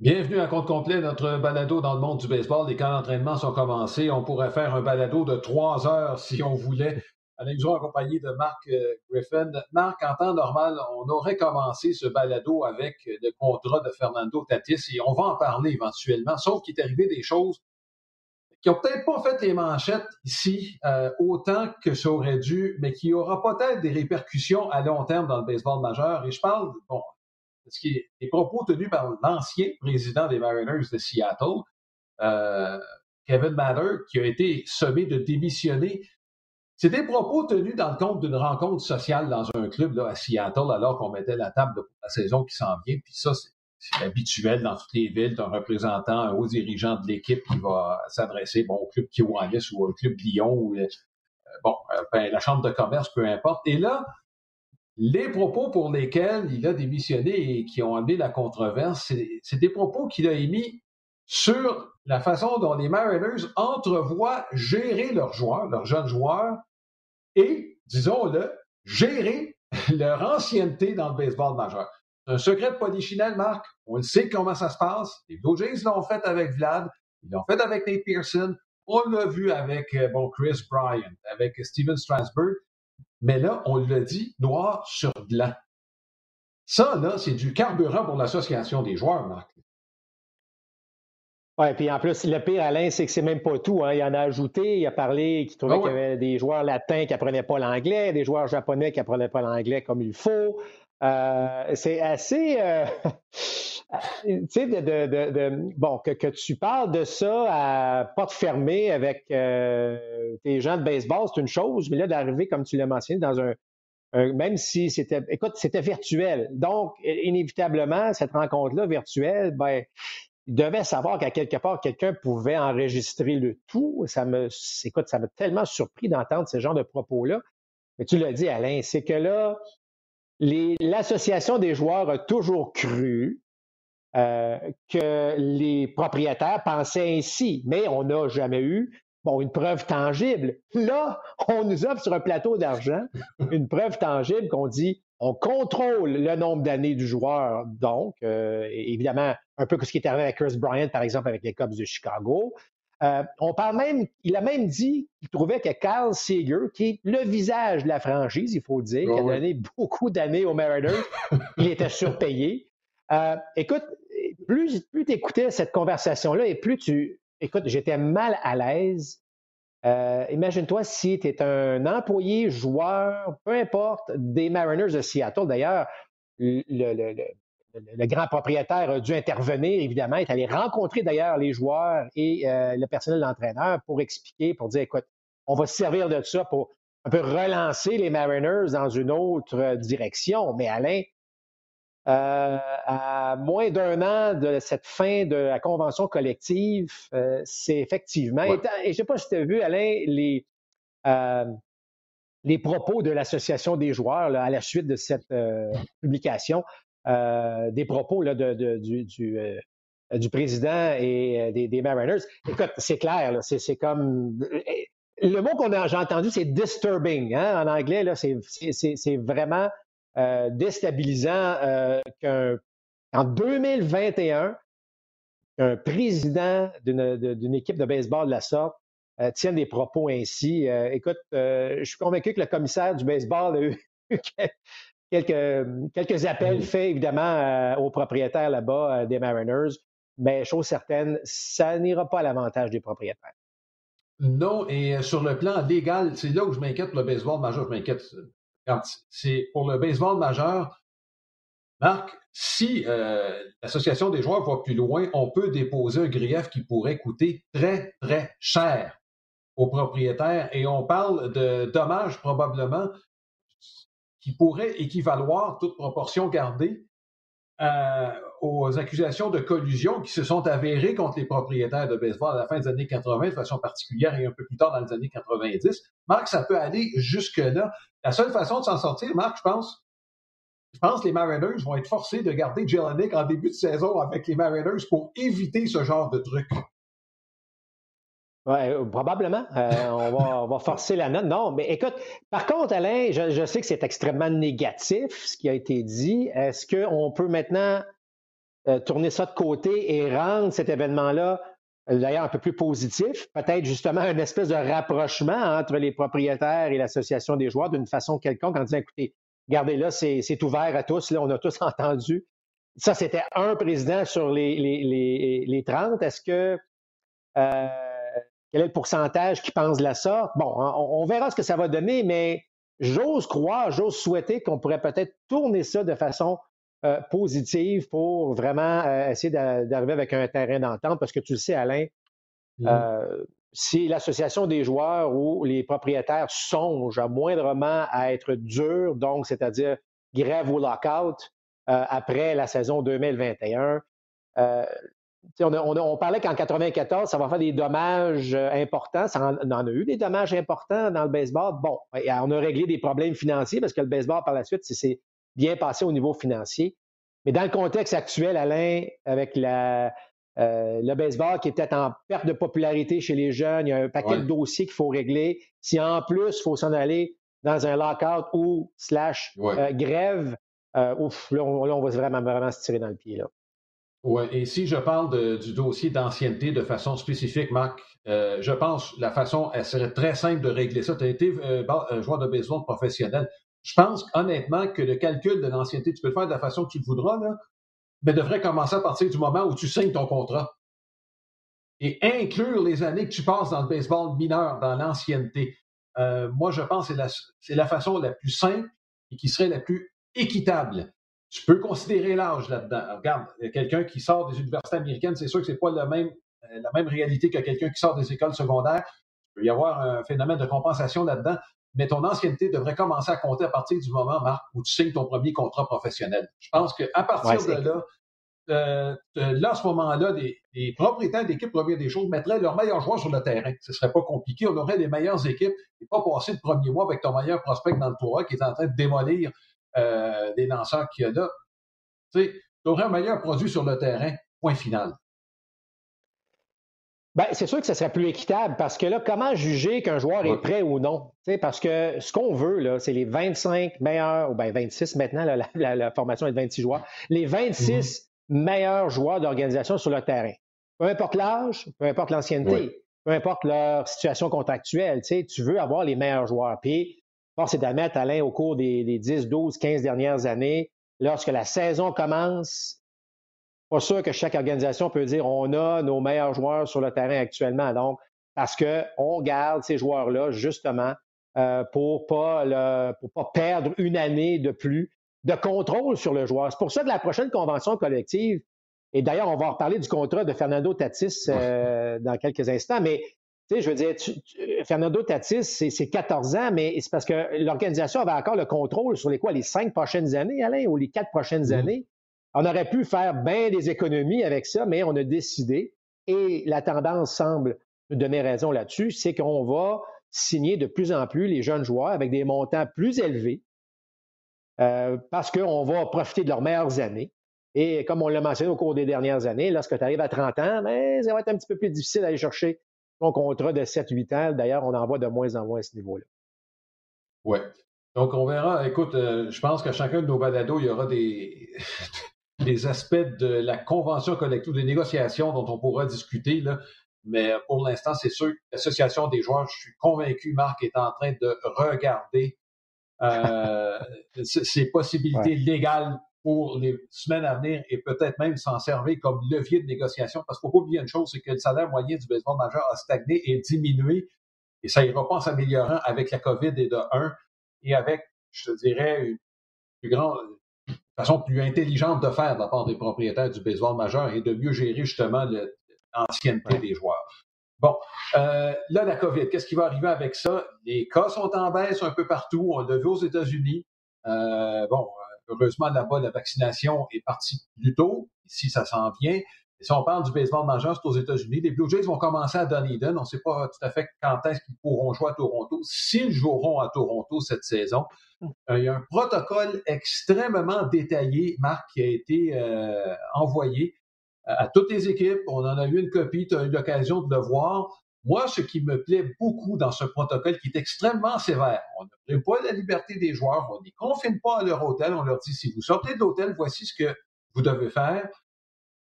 Bienvenue à compte complet, notre balado dans le monde du baseball. Les camps d'entraînement sont commencés. On pourrait faire un balado de trois heures si on voulait. Alain Guzon accompagné de Marc euh, Griffin. Marc, en temps normal, on aurait commencé ce balado avec le contrat de Fernando Tatis et on va en parler éventuellement, sauf qu'il est arrivé des choses qui n'ont peut-être pas fait les manchettes ici euh, autant que ça aurait dû, mais qui aura peut-être des répercussions à long terme dans le baseball majeur. Et je parle, bon, ce qui est des propos tenus par l'ancien président des Mariners de Seattle, euh, Kevin Matter, qui a été sommé de démissionner. C'est des propos tenus dans le cadre d'une rencontre sociale dans un club là, à Seattle, alors qu'on mettait la table de la saison qui s'en vient. Puis ça, c'est habituel dans toutes les villes d'un représentant, un haut dirigeant de l'équipe qui va s'adresser bon, au club Kiwanis ou au club Lyon ou euh, bon, euh, ben, la chambre de commerce, peu importe. Et là, les propos pour lesquels il a démissionné et qui ont amené la controverse, c'est des propos qu'il a émis sur la façon dont les Mariners entrevoient gérer leurs joueurs, leurs jeunes joueurs, et, disons-le, gérer leur ancienneté dans le baseball majeur. C'est un secret de polichinelle, Marc. On sait comment ça se passe. Les Blue Jays l'ont fait avec Vlad. Ils l'ont fait avec Nate Pearson. On l'a vu avec euh, bon, Chris Bryant, avec Steven Strasburg. Mais là, on l'a dit noir sur blanc. Ça, là, c'est du carburant pour l'association des joueurs, Marc. Oui, puis en plus, le pire, Alain, c'est que c'est même pas tout. Hein. Il en a ajouté, il a parlé qu'il trouvait ah qu'il y avait des joueurs latins qui n'apprenaient pas l'anglais, des joueurs japonais qui n'apprenaient pas l'anglais comme il faut. Euh, c'est assez. Euh, tu sais, de, bon, que, tu parles de ça à porte fermée avec euh, tes gens de baseball, c'est une chose, mais là, d'arriver, comme tu l'as mentionné, dans un, même si c'était, écoute, c'était virtuel. Donc, inévitablement, cette rencontre-là virtuelle, ben, il devait savoir qu'à quelque part, quelqu'un pouvait enregistrer le tout. Ça me, écoute, ça m'a tellement surpris d'entendre ce genre de propos-là. Mais tu l'as dit, Alain, c'est que là, l'association des joueurs a toujours cru euh, que les propriétaires pensaient ainsi, mais on n'a jamais eu bon, une preuve tangible. Là, on nous offre sur un plateau d'argent une preuve tangible qu'on dit on contrôle le nombre d'années du joueur, donc, euh, évidemment, un peu comme ce qui est arrivé avec Chris Bryant, par exemple, avec les Cubs de Chicago. Euh, on parle même, il a même dit qu'il trouvait que Kyle Seager, qui est le visage de la franchise, il faut le dire, qui a donné beaucoup d'années aux Mariners, il était surpayé. Euh, écoute, plus, tu écoutais cette conversation-là et plus tu. Écoute, j'étais mal à l'aise. Euh, imagine-toi si tu es un employé, joueur, peu importe, des Mariners de Seattle. D'ailleurs, le, le, grand propriétaire a dû intervenir, évidemment, est allé rencontrer d'ailleurs les joueurs et euh, le personnel d'entraîneur pour expliquer, pour dire, écoute, on va se servir de ça pour un peu relancer les Mariners dans une autre direction. Mais Alain, euh, à moins d'un an de cette fin de la convention collective, euh, c'est effectivement. Et, je ne sais pas si tu as vu, Alain, les, les propos de l'Association des joueurs à la suite de cette publication. Euh, des propos là, de, du, du, euh, du, président et euh, des, des Mariners. Écoute, c'est clair, c'est comme. Le mot qu'on a, j'ai entendu, c'est disturbing. Hein, en anglais, c'est, c'est, vraiment déstabilisant qu'en 2021, un président d'une, équipe de baseball de la sorte tienne des propos ainsi. écoute, je suis convaincu que le commissaire du baseball a eu quelques, appels faits évidemment euh, aux propriétaires là-bas euh, des Mariners, mais chose certaine, ça n'ira pas à l'avantage des propriétaires. Non, et euh, sur le plan légal, c'est là où je m'inquiète le baseball majeur. Je m'inquiète. C'est pour le baseball majeur. Marc, si l'association des joueurs va plus loin, on peut déposer un grief qui pourrait coûter très, très cher aux propriétaires. Et on parle de dommages probablement qui pourrait équivaloir, toute proportion gardée, euh, aux accusations de collusion qui se sont avérées contre les propriétaires de baseball à la fin des années 80 de façon particulière et un peu plus tard dans les années 90. Marc, ça peut aller jusque-là. La seule façon de s'en sortir, Marc, je pense, je pense que les Mariners vont être forcés de garder Jelinek en début de saison avec les Mariners pour éviter ce genre de truc. Euh, probablement. Euh, on, va, forcer la note. Non, mais écoute, par contre, Alain, je, sais que c'est extrêmement négatif ce qui a été dit. Est-ce qu'on peut maintenant tourner ça de côté et rendre cet événement-là d'ailleurs un peu plus positif, peut-être justement une espèce de rapprochement entre les propriétaires et l'association des joueurs d'une façon quelconque en disant, écoutez, regardez là, c'est ouvert à tous, là, on a tous entendu. Ça, c'était un président sur les, les, les, 30. Est-ce que euh, quel est le pourcentage qui pense de la sorte? Bon, on, verra ce que ça va donner, mais j'ose croire, j'ose souhaiter qu'on pourrait peut-être tourner ça de façon euh, positive pour vraiment euh, essayer d'arriver avec un terrain d'entente parce que tu le sais, Alain, mmh. euh, si l'association des joueurs ou les propriétaires songent à moindrement à être durs, donc c'est-à-dire grève ou lockout après la saison 2021, on, on, parlait qu'en 94, ça va faire des dommages importants. Ça en, en, a eu des dommages importants dans le baseball. Bon, on a réglé des problèmes financiers parce que le baseball, par la suite, c'est bien passé au niveau financier. Mais dans le contexte actuel, Alain, avec la, euh, le baseball qui est peut-être en perte de popularité chez les jeunes, il y a un paquet de dossiers qu'il faut régler. Si en plus, il faut s'en aller dans un lockout ou slash euh, grève, euh, ouf, là on, va vraiment, vraiment se tirer dans le pied. Là. Oui, et si je parle du dossier d'ancienneté de façon spécifique, Marc, je pense la façon, elle serait très simple de régler ça. Tu as été joueur de baseball professionnel. Je pense honnêtement que le calcul de l'ancienneté, tu peux le faire de la façon que tu le voudras, là, mais devrait commencer à partir du moment où tu signes ton contrat. Et inclure les années que tu passes dans le baseball mineur, dans l'ancienneté. Euh, moi, je pense que c'est la, façon la plus simple et qui serait la plus équitable. Tu peux considérer l'âge là-dedans. Regarde, quelqu'un qui sort des universités américaines, c'est sûr que c'est pas la même, euh, la même réalité que quelqu'un qui sort des écoles secondaires. Il peut y avoir un phénomène de compensation là-dedans mais ton ancienneté devrait commencer à compter à partir du moment, Marc, où tu signes ton premier contrat professionnel. Je pense qu'à partir de là, euh, là, à ce moment-là, les, propriétaires d'équipes premières des choses mettraient leurs meilleurs joueurs sur le terrain. Ce serait pas compliqué. On aurait les meilleures équipes et pas passer le premier mois avec ton meilleur prospect dans le tour qui est en train de démolir euh, les lanceurs qu'il y a là. Tu sais, tu aurais un meilleur produit sur le terrain. Point final. Ben, c'est sûr que ce serait plus équitable parce que là, comment juger qu'un joueur est prêt ou non? parce que ce qu'on veut, là, c'est les 25 meilleurs, ou bien 26 maintenant, la, formation est de 26 joueurs, les 26 mhm. meilleurs joueurs d'organisation sur le terrain. Peu importe l'âge, peu importe l'ancienneté, peu importe leur situation contractuelle, tu veux avoir les meilleurs joueurs. Puis, force est d'admettre, Alain, au cours des, des 10, 12, 15 dernières années, lorsque la saison commence, pas sûr que chaque organisation peut dire on a nos meilleurs joueurs sur le terrain actuellement. Donc, parce qu'on garde ces joueurs-là justement euh, pour pas le, pour pas perdre une année de plus de contrôle sur le joueur. C'est pour ça que la prochaine convention collective, et d'ailleurs, on va en reparler du contrat de Fernando Tatis euh, dans quelques instants, mais tu sais, je veux dire, Fernando Tatis, c'est 14 ans, mais c'est parce que l'organisation avait encore le contrôle sur les quoi, les cinq prochaines années, Alain, ou les quatre prochaines mmh. années. On aurait pu faire bien des économies avec ça, mais on a décidé, et la tendance semble nous donner raison là-dessus, c'est qu'on va signer de plus en plus les jeunes joueurs avec des montants plus élevés euh, parce qu'on va profiter de leurs meilleures années. Et comme on l'a mentionné au cours des dernières années, lorsque tu arrives à 30 ans, ben, ça va être un petit peu plus difficile d'aller chercher ton contrat de 7-8 ans. D'ailleurs, on en voit de moins en moins à ce niveau-là. Oui. Donc, on verra. Écoute, euh, je pense qu'à chacun de nos balados, il y aura des, des aspects de la convention collective, des négociations dont on pourra discuter. Là. Mais pour l'instant, c'est sûr, l'association des joueurs, je suis convaincu, Marc, est en train de regarder euh, ces possibilités légales pour les semaines à venir et peut-être même s'en servir comme levier de négociation. Parce qu'il ne faut pas oublier une chose, c'est que le salaire moyen du baseball majeur a stagné et diminué et ça ira pas en s'améliorant avec la COVID et de 1 et avec, je te dirais, une plus grande, façon plus intelligente de faire de la part des propriétaires du baseball majeur et de mieux gérer justement l'ancienneté des joueurs. Bon, euh, là, la COVID, qu'est-ce qui va arriver avec ça? Les cas sont en baisse un peu partout. On l'a vu aux États-Unis. Euh, bon, heureusement, là-bas, la vaccination est partie plus tôt. Ici, ça s'en vient. Et si on parle du baseball majeur, c'est aux États-Unis. Les Blue Jays vont commencer à Dunedin. On ne sait pas tout à fait quand est-ce qu'ils pourront jouer à Toronto, s'ils joueront à Toronto cette saison. Euh, il y a un protocole extrêmement détaillé, Marc, qui a été euh, envoyé à toutes les équipes. On en a eu une copie, tu as eu l'occasion de le voir. Moi, ce qui me plaît beaucoup dans ce protocole qui est extrêmement sévère, on ne prive pas la liberté des joueurs, on ne confine pas à leur hôtel, on leur dit si vous sortez de l'hôtel, voici ce que vous devez faire.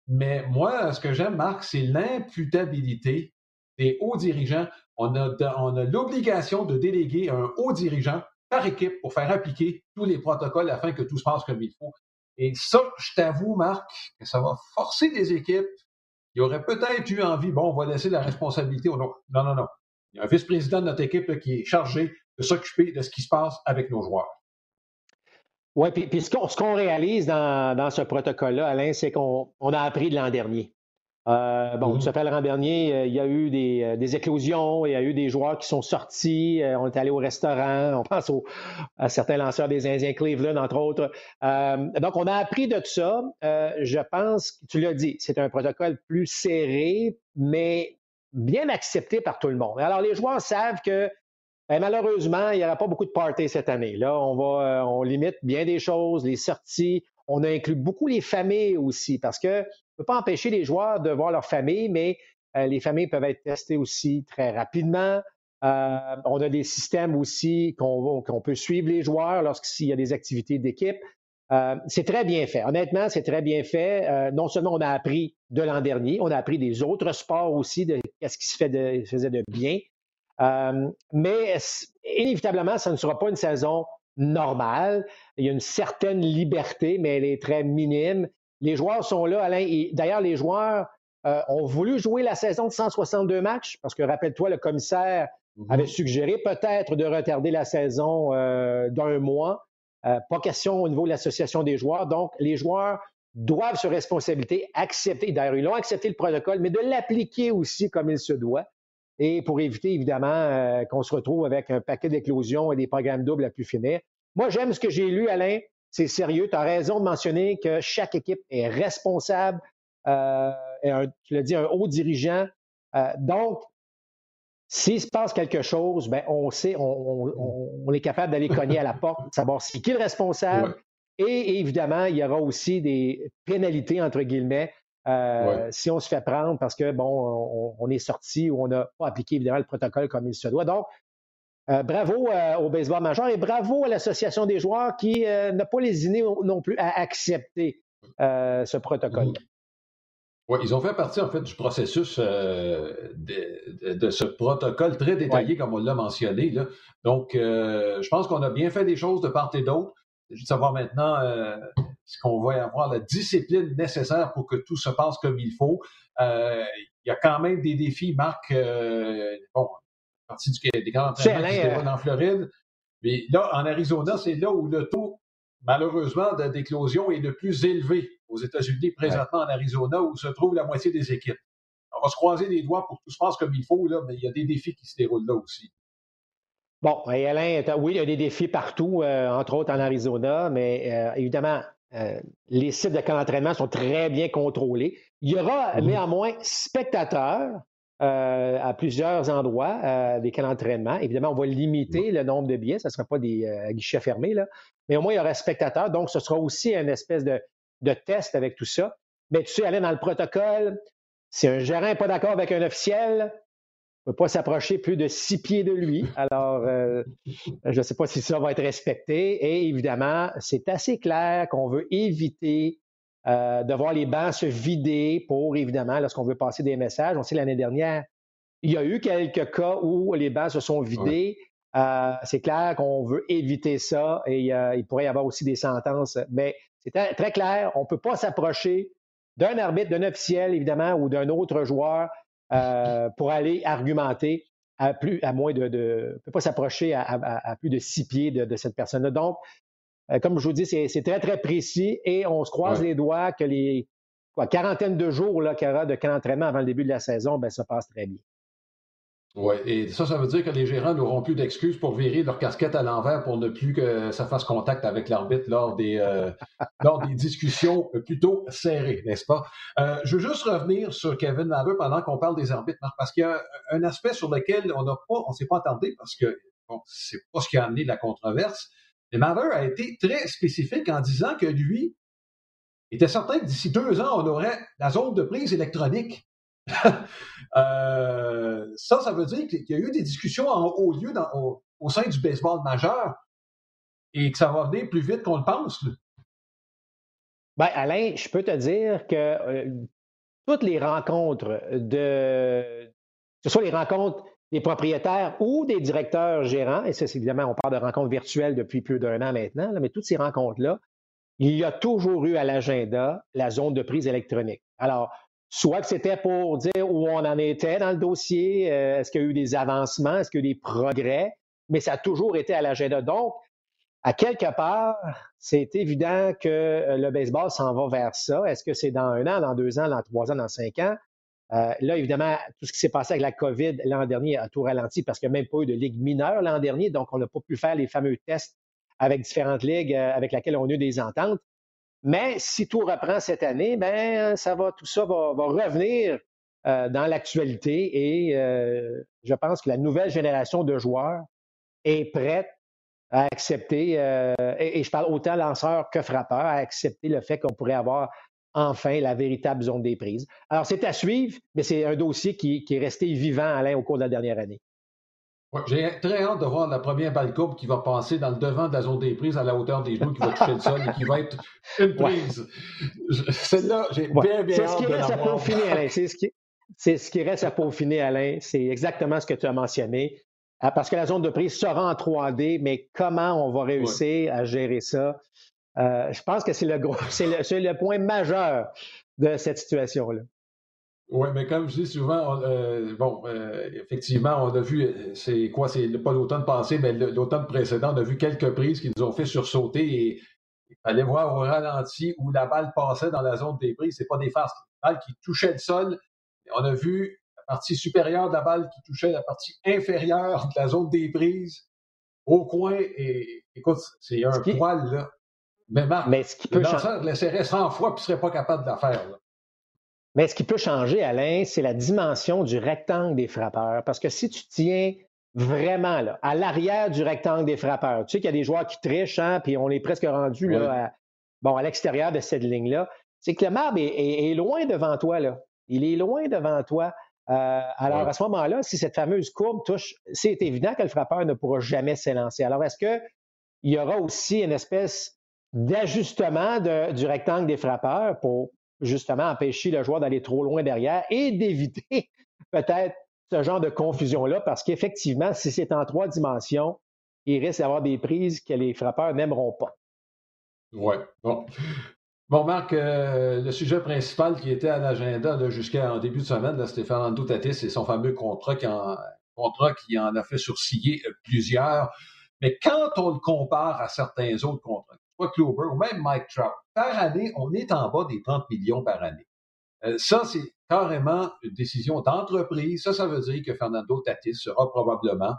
Mais moi, ce que j'aime, Marc, c'est l'imputabilité des hauts dirigeants. On a, on a l'obligation de déléguer un haut dirigeant par équipe pour faire appliquer tous les protocoles afin que tout se passe comme il faut. Et ça, je t'avoue, Marc, que ça va forcer les équipes. Il aurait peut-être eu envie, bon, on va laisser la responsabilité au Non, non, non. Il y a un vice-président de notre équipe qui est chargé de s'occuper de ce qui se passe avec nos joueurs. Oui, puis, ce qu'on réalise dans, ce protocole-là, Alain, c'est qu'on a appris de l'an dernier. Euh, bon, tu sais, l'an dernier, euh, il y a eu euh, des, éclosions, il y a eu des joueurs qui sont sortis, on est allé au restaurant, on pense à certains lanceurs des Indiens Cleveland, entre autres. donc, on a appris de tout ça. je pense, tu l'as dit, c'est un protocole plus serré, mais bien accepté par tout le monde. Alors, les joueurs savent que ben, malheureusement, il n'y aura pas beaucoup de parties cette année. Là, on va, euh, on limite bien des choses, les sorties. On a inclus beaucoup les familles aussi, parce que ne peut pas empêcher les joueurs de voir leur famille, mais euh, les familles peuvent être testées aussi très rapidement. Euh, on a des systèmes aussi qu'on peut suivre les joueurs lorsqu'il y a des activités d'équipe. c'est très bien fait. Honnêtement, c'est très bien fait. non seulement on a appris de l'an dernier, on a appris des autres sports aussi, de ce qui se fait de, faisait de bien. Euh, mais inévitablement, ça ne sera pas une saison normale. Il y a une certaine liberté, mais elle est très minime. Les joueurs sont là, Alain. D'ailleurs, les joueurs euh, ont voulu jouer la saison de 162 matchs parce que, rappelle-toi, le commissaire mm-hmm. avait suggéré peut-être de retarder la saison euh, d'un mois. pas question au niveau de l'association des joueurs. Donc, les joueurs doivent sur responsabilité accepter, d'ailleurs, ils ont accepté le protocole, mais de l'appliquer aussi comme il se doit et pour éviter évidemment euh, qu'on se retrouve avec un paquet d'éclosions et des programmes doubles à plus finir. Moi, j'aime ce que j'ai lu, Alain. C'est sérieux. Tu as raison de mentionner que chaque équipe est responsable. Euh, tu l'as dit, un haut dirigeant. Euh, donc, s'il se passe quelque chose, ben, on sait, on, est capable d'aller cogner à la porte, savoir c'est qui est le responsable. Et évidemment, il y aura aussi des pénalités, entre guillemets, euh, si on se fait prendre parce que, bon, on, est sorti ou on n'a pas appliqué évidemment le protocole comme il se doit. Donc, euh, bravo euh, au baseball majeur et bravo à l'Association des joueurs qui n'a pas lésiné non plus à accepter ce protocole. Mmh. Oui, ils ont fait partie en fait du processus de, ce protocole très détaillé, comme on l'a mentionné. Là. Donc, je pense qu'on a bien fait des choses de part et d'autre. Je veux savoir maintenant est-ce qu'on va avoir la discipline nécessaire pour que tout se passe comme il faut? Euh, il y a quand même des défis, Marc. Euh, bon, partie du, des grands entraînements qui se déroulent en Floride. Mais là, en Arizona, c'est là où le taux, malheureusement, d'éclosion est le plus élevé aux États-Unis, présentement en Arizona, où se trouve la moitié des équipes. On va se croiser les doigts pour que tout se passe comme il faut, là, mais il y a des défis qui se déroulent là aussi. Bon, et Alain, oui, il y a des défis partout, euh, entre autres en Arizona, mais évidemment, euh, les sites de camp d'entraînement sont très bien contrôlés. Il y aura mhm. néanmoins spectateurs euh, à plusieurs endroits euh, des camps d'entraînement. Évidemment, on va limiter le nombre de billets. Ce ne sera pas des guichets fermés, là. mais au moins, il y aura spectateurs. Donc, ce sera aussi une espèce de, test avec tout ça. Mais tu sais, aller dans le protocole, si un gérant n'est pas d'accord avec un officiel, ne peut pas s'approcher plus de six pieds de lui. Alors, euh, je ne sais pas si ça va être respecté. Et évidemment, c'est assez clair qu'on veut éviter euh, de voir les bancs se vider pour, évidemment, lorsqu'on veut passer des messages. On sait l'année dernière, il y a eu quelques cas où les bancs se sont vidés. Euh, c'est clair qu'on veut éviter ça et il pourrait y avoir aussi des sentences. Mais c'est très clair, on ne peut pas s'approcher d'un arbitre, d'un officiel, évidemment, ou d'un autre joueur euh, pour aller argumenter à, plus, à moins de. ne peut pas s'approcher à, plus de six pieds de, cette personne-là. Donc, euh, comme je vous dis, c'est très, très précis et on se croise les doigts que les quoi, quarantaine de jours qu'il y aura de camp d'entraînement avant le début de la saison, ben, ça passe très bien. Oui, et ça, ça veut dire que les gérants n'auront plus d'excuses pour virer leur casquette à l'envers pour ne plus que ça fasse contact avec l'arbitre lors des euh, lors des discussions plutôt serrées, n'est-ce pas? Euh, je veux juste revenir sur Kevin Mather pendant qu'on parle des arbitres, parce qu'il y a un aspect sur lequel on n'a pas, on s'est pas attendé parce que bon, c'est pas ce qui a amené la controverse. Mais Mather a été très spécifique en disant que lui était certain que d'ici deux ans, on aurait la zone de prise électronique Euh, ça, ça veut dire qu'il y a eu des discussions en haut lieu au, sein du baseball majeur et que ça va venir plus vite qu'on le pense. Ben, Alain, je peux te dire que euh, toutes les rencontres de, que ce soit les rencontres des propriétaires ou des directeurs gérants, et ça, c'est évidemment, on parle de rencontres virtuelles depuis plus d'un an maintenant, mais toutes ces rencontres-là, il y a toujours eu à l'agenda la zone de prise électronique. Alors, soit que c'était pour dire où on en était dans le dossier, euh, est-ce qu'il y a eu des avancements, est-ce qu'il y a eu des progrès, mais ça a toujours été à l'agenda. Donc, à quelque part, c'est évident que euh, le baseball s'en va vers ça. Est-ce que c'est dans un an, dans deux ans, dans trois ans, dans cinq ans? Euh, là, évidemment, tout ce qui s'est passé avec la COVID l'an dernier a tout ralenti parce qu'il n'y a même pas eu de ligue mineure l'an dernier, donc on n'a pas pu faire les fameux tests avec différentes ligues euh, avec lesquelles on a eu des ententes. Mais si tout reprend cette année, ben ça va, tout ça va, revenir dans l'actualité et je pense que la nouvelle génération de joueurs est prête à accepter, et, et, je parle autant lanceur que frappeur, à accepter le fait qu'on pourrait avoir enfin la véritable zone des prises. Alors, c'est à suivre, mais c'est un dossier qui, est resté vivant, Alain, au cours de la dernière année. J'ai très hâte de voir la première balle coupe qui va passer dans le devant de la zone des prises à la hauteur des genoux, qui va toucher le sol et qui va être une prise. Celle-là, j'ai bien, bien hâte de la voir. C'est ce, qui, c'est ce qui reste à peaufiner, Alain. C'est exactement ce que tu as mentionné. Ah, parce que la zone de prise sera en 3D, mais comment on va réussir à gérer ça? Euh, je pense que c'est le gros, c'est le, point majeur de cette situation-là. Oui, mais comme je dis souvent, euh, bon, euh, effectivement, on a vu, c'est quoi, c'est pas l'automne passé, mais l'automne précédent, on a vu quelques prises qui nous ont fait sursauter et il fallait voir au ralenti où la balle passait dans la zone des prises. C'est pas des farces, une balle qui touchait le sol. On a vu la partie supérieure de la balle qui touchait la partie inférieure de la zone des prises au coin. Et écoute, c'est un poil, là. Mais Marc, mais ce qui peut le lanceur laisserait 100 fois et ne serait pas capable de la faire. Mais ce qui peut changer, Alain, c'est la dimension du rectangle des frappeurs. Parce que si tu tiens vraiment là, à l'arrière du rectangle des frappeurs, tu sais qu'il y a des joueurs qui trichent, hein, puis on est presque rendu là, à, bon, à l'extérieur de cette ligne-là. C'est que le marbre est, loin devant toi. Là. Il est loin devant toi. Euh, alors, à ce moment-là, si cette fameuse courbe touche, c'est évident que le frappeur ne pourra jamais s'élancer. Alors, est-ce qu'il y aura aussi une espèce d'ajustement du rectangle des frappeurs pour justement empêcher le joueur d'aller trop loin derrière et d'éviter peut-être ce genre de confusion-là, parce qu'effectivement, si c'est en trois dimensions, il risque d'avoir des prises que les frappeurs n'aimeront pas. Oui. Bon. Bon, Marc, euh, le sujet principal qui était à l'agenda jusqu'en début de semaine, c'était Fernando Tatis et son fameux contrat qui, en, contrat qui en a fait sourciller plusieurs. Mais quand on le compare à certains autres contrats, ou même Mike Trout, par année, on est en bas des 30 millions par année. Euh, ça, c'est carrément une décision d'entreprise. Ça, ça veut dire que Fernando Tatis sera probablement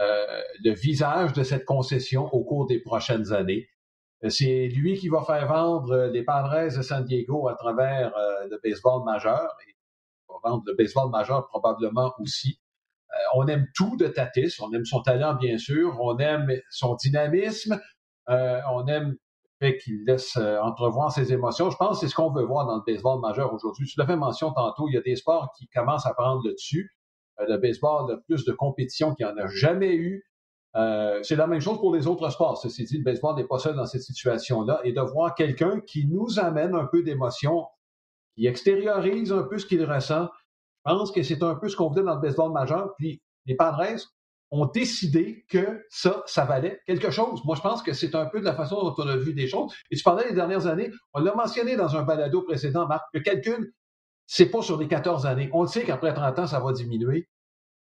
euh, le visage de cette concession au cours des prochaines années. Euh, c'est lui qui va faire vendre les Padres de San Diego à travers le baseball majeur. Et il va vendre le baseball majeur probablement aussi. on aime tout de Tatis. On aime son talent, bien sûr. On aime son dynamisme. Euh, on aime le fait qu'il laisse euh, entrevoir ses émotions. Je pense que c'est ce qu'on veut voir dans le baseball majeur aujourd'hui. Tu l'as fait mention tantôt, il y a des sports qui commencent à prendre le dessus. Euh, le baseball a plus de compétition qu'il n'y en a jamais eu. c'est la même chose pour les autres sports. Ceci dit, le baseball n'est pas seul dans cette situation-là. Et de voir quelqu'un qui nous amène un peu d'émotion, qui extériorise un peu ce qu'il ressent, je pense que c'est un peu ce qu'on voulait dans le baseball majeur. Puis les Padres ont décidé que ça, ça valait quelque chose. Moi, je pense que c'est un peu de la façon dont on a vu des choses. Et tu parlais dernières années, on l'a mentionné dans un balado précédent, Marc, le calcul, c'est pas sur les 14 années. On le sait qu'après 30 ans, ça va diminuer.